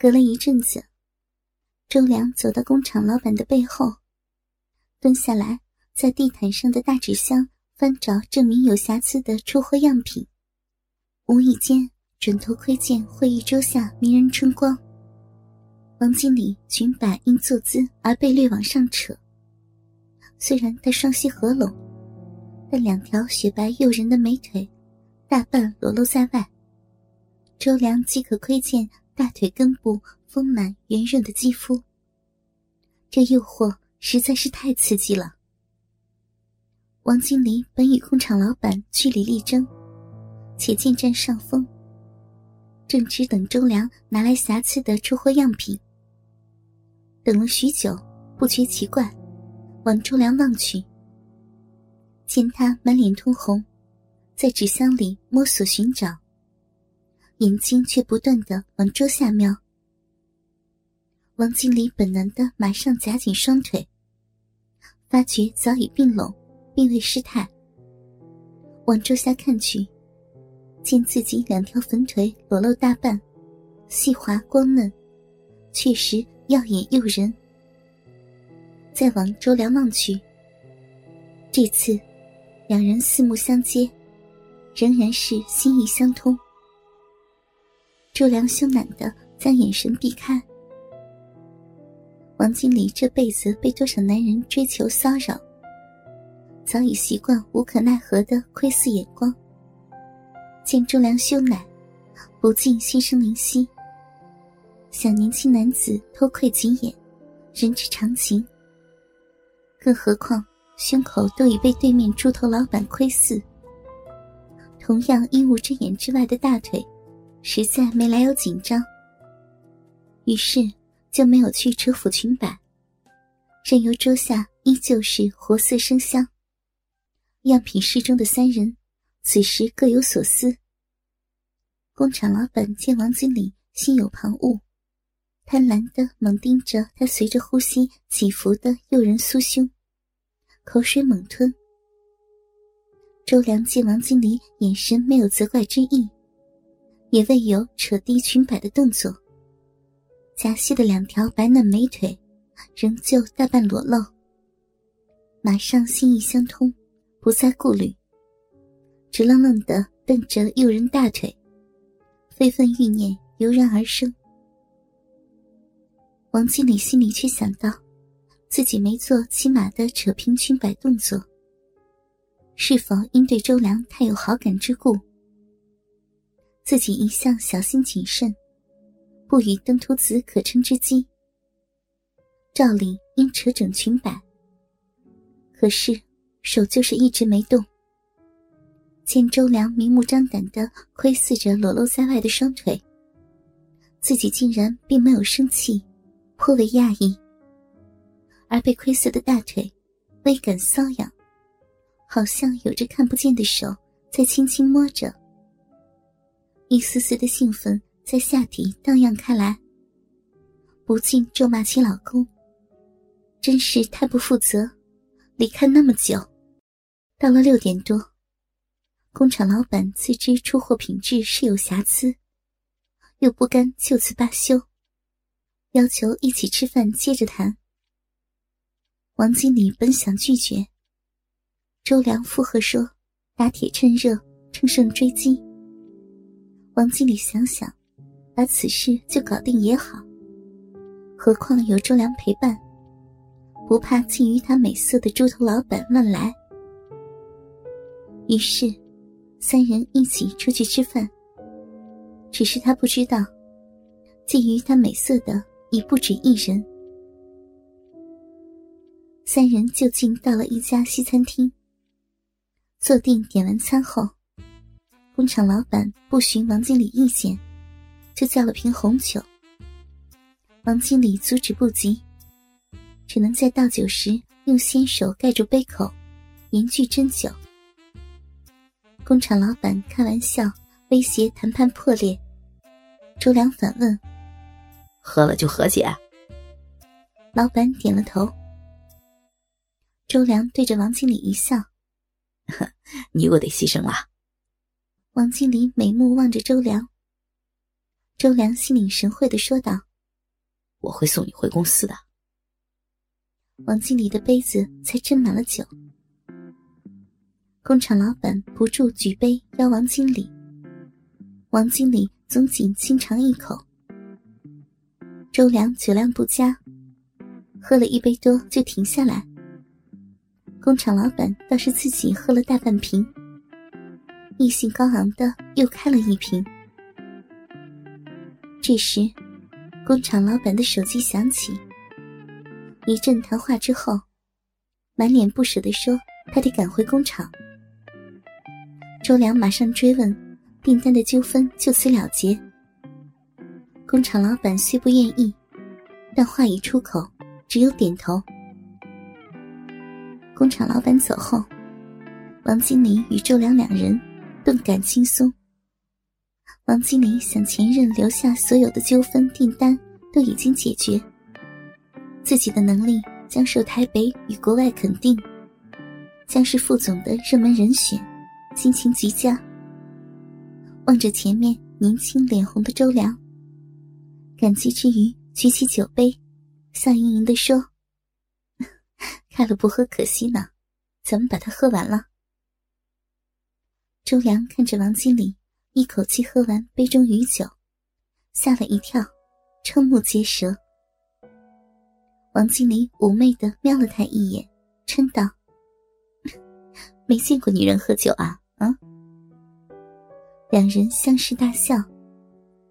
隔了一阵子，周良走到工厂老板的背后，蹲下来，在地毯上的大纸箱翻找证明有瑕疵的出货样品。无意间，转头窥见会议桌下迷人春光。王经理裙摆因坐姿而被略往上扯，虽然他双膝合拢，但两条雪白诱人的美腿大半裸露在外。周良即可窥见。大腿根部丰满圆润的肌肤，这诱惑实在是太刺激了。王经理本与工厂老板据理力争，且渐占上风，正只等周良拿来瑕疵的出货样品。等了许久，不觉奇怪，往周良望去，见他满脸通红，在纸箱里摸索寻找。眼睛却不断的往桌下瞄。王经理本能的马上夹紧双腿，发觉早已并拢，并未失态。往桌下看去，见自己两条粉腿裸露大半，细滑光嫩，确实耀眼诱人。再往周良望去，这次两人四目相接，仍然是心意相通。周良羞赧的将眼神避开。王经理这辈子被多少男人追求骚扰，早已习惯无可奈何的窥视眼光。见周良羞赧，不禁心生怜惜。小年轻男子偷窥几眼，人之常情。更何况胸口都已被对面猪头老板窥视，同样衣物遮掩之外的大腿。实在没来由紧张，于是就没有去扯抚裙摆，任由桌下依旧是活色生香。样品室中的三人此时各有所思。工厂老板见王经理心有旁骛，贪婪的猛盯着他随着呼吸起伏的诱人酥胸，口水猛吞。周良见王经理眼神没有责怪之意。也未有扯低裙摆的动作，夹细的两条白嫩美腿仍旧大半裸露。马上心意相通，不再顾虑，直愣愣的瞪着诱人大腿，非分欲念油然而生。王经理心里却想到，自己没做起码的扯平裙摆动作，是否因对周良太有好感之故？自己一向小心谨慎，不与登徒子可乘之机。照理应扯整裙摆，可是手就是一直没动。见周良明目张胆的窥视着裸露在外的双腿，自己竟然并没有生气，颇为讶异。而被窥视的大腿，微感瘙痒，好像有着看不见的手在轻轻摸着。一丝丝的兴奋在下体荡漾开来，不禁咒骂起老公：“真是太不负责，离开那么久。”到了六点多，工厂老板自知出货品质是有瑕疵，又不甘就此罢休，要求一起吃饭接着谈。王经理本想拒绝，周良附和说：“打铁趁热，乘胜追击。”王经理想想，把此事就搞定也好。何况有周良陪伴，不怕觊觎他美色的猪头老板乱来。于是，三人一起出去吃饭。只是他不知道，觊觎他美色的已不止一人。三人就近到了一家西餐厅，坐定点完餐后。工厂老板不寻王经理意见，就叫了瓶红酒。王经理阻止不及，只能在倒酒时用纤手盖住杯口，言句斟酒。工厂老板开玩笑威胁谈判破裂，周良反问：“喝了就和解？”老板点了头。周良对着王经理一笑：“你我得牺牲了。”王经理眉目望着周良，周良心领神会的说道：“我会送你回公司的。王经理的杯子才斟满了酒，工厂老板不住举杯邀王经理。王经理总仅轻尝一口。周良酒量不佳，喝了一杯多就停下来。工厂老板倒是自己喝了大半瓶，意兴高昂的又开了一瓶。这时，工厂老板的手机响起。一阵谈话之后，满脸不舍的说：“他得赶回工厂。”周良马上追问，订单的纠纷就此了结。工厂老板虽不愿意，但话一出口，只有点头。工厂老板走后，王经理与周良两人顿感轻松。王经理想，前任留下所有的纠纷订单都已经解决。自己的能力将受台北与国外肯定，将是副总的热门人选，心情极佳。望着前面年轻脸红的周良，感激之余举起酒杯，笑盈盈地说：“ 开了不喝可惜呢，咱们把它喝完了。”周良看着王经理一口气喝完杯中余酒，吓了一跳，瞠目结舌。王经理妩媚的瞄了他一眼，嗔道：“没见过女人喝酒啊？”啊！两人相视大笑，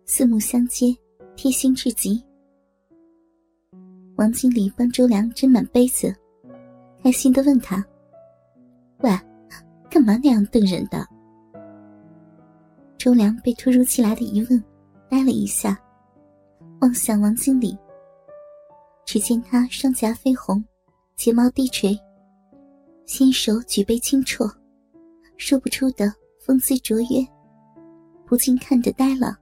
四目相接，贴心至极。王经理帮周良斟满杯子，开心的问他：“喂，干嘛那样瞪人的？”周良被突如其来的疑问呆了一下，望向王经理。只见他双颊绯红，睫毛低垂，纤手举杯轻啜，说不出的风姿卓约，不禁看着呆了。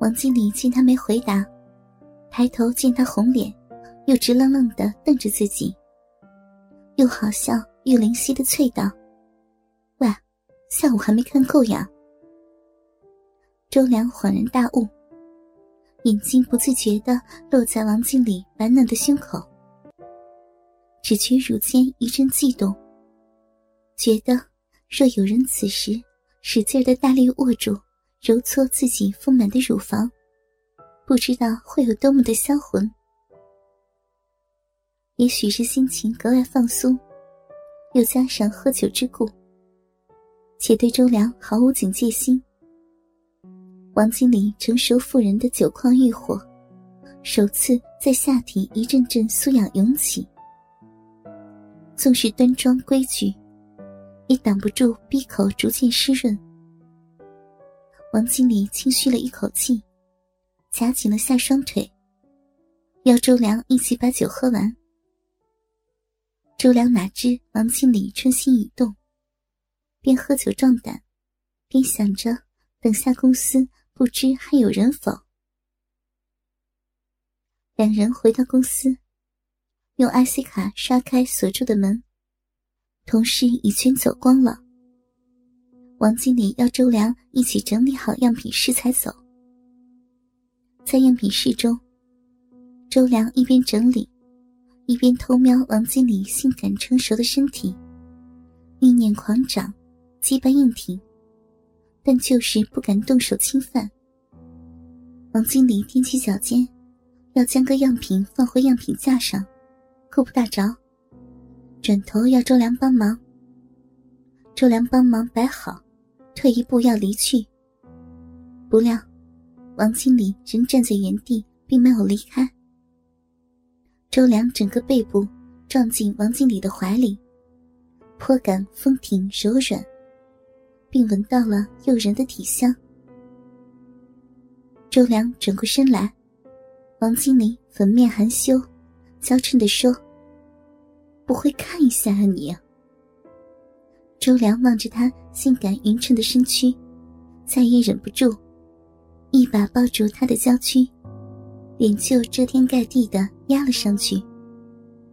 王经理见他没回答，抬头见他红脸，又直愣愣的瞪着自己，又好笑又灵犀的啐道：“喂，下午还没看够呀？”周良恍然大悟。眼睛不自觉地落在王经理白嫩的胸口，只觉乳尖一阵悸动，觉得若有人此时使劲的大力握住、揉搓自己丰满的乳房，不知道会有多么的销魂。也许是心情格外放松，又加上喝酒之故，且对周良毫无警戒心。王经理成熟妇人的酒矿欲火，首次在下体一阵阵酥痒涌起。纵是端庄规矩，也挡不住闭口逐渐湿润。王经理轻吁了一口气，夹紧了下双腿，要周良一起把酒喝完。周良哪知王经理春心已动，边喝酒壮胆，边想着等下公司。不知还有人否？两人回到公司，用 IC 卡刷开锁住的门。同事已全走光了。王经理要周良一起整理好样品室才走。在样品室中，周良一边整理，一边偷瞄王经理性感成熟的身体，欲念狂长，鸡巴硬挺。但就是不敢动手侵犯。王经理踮起脚尖，要将个样品放回样品架上，够不大着，转头要周良帮忙。周良帮忙摆好，退一步要离去。不料，王经理仍站在原地，并没有离开。周良整个背部撞进王经理的怀里，颇感风挺柔软。并闻到了诱人的体香。周良转过身来，王经理粉面含羞，娇嗔地说：“不会看一下啊你？”周良望着他性感匀称的身躯，再也忍不住，一把抱住他的娇躯，脸就遮天盖地的压了上去。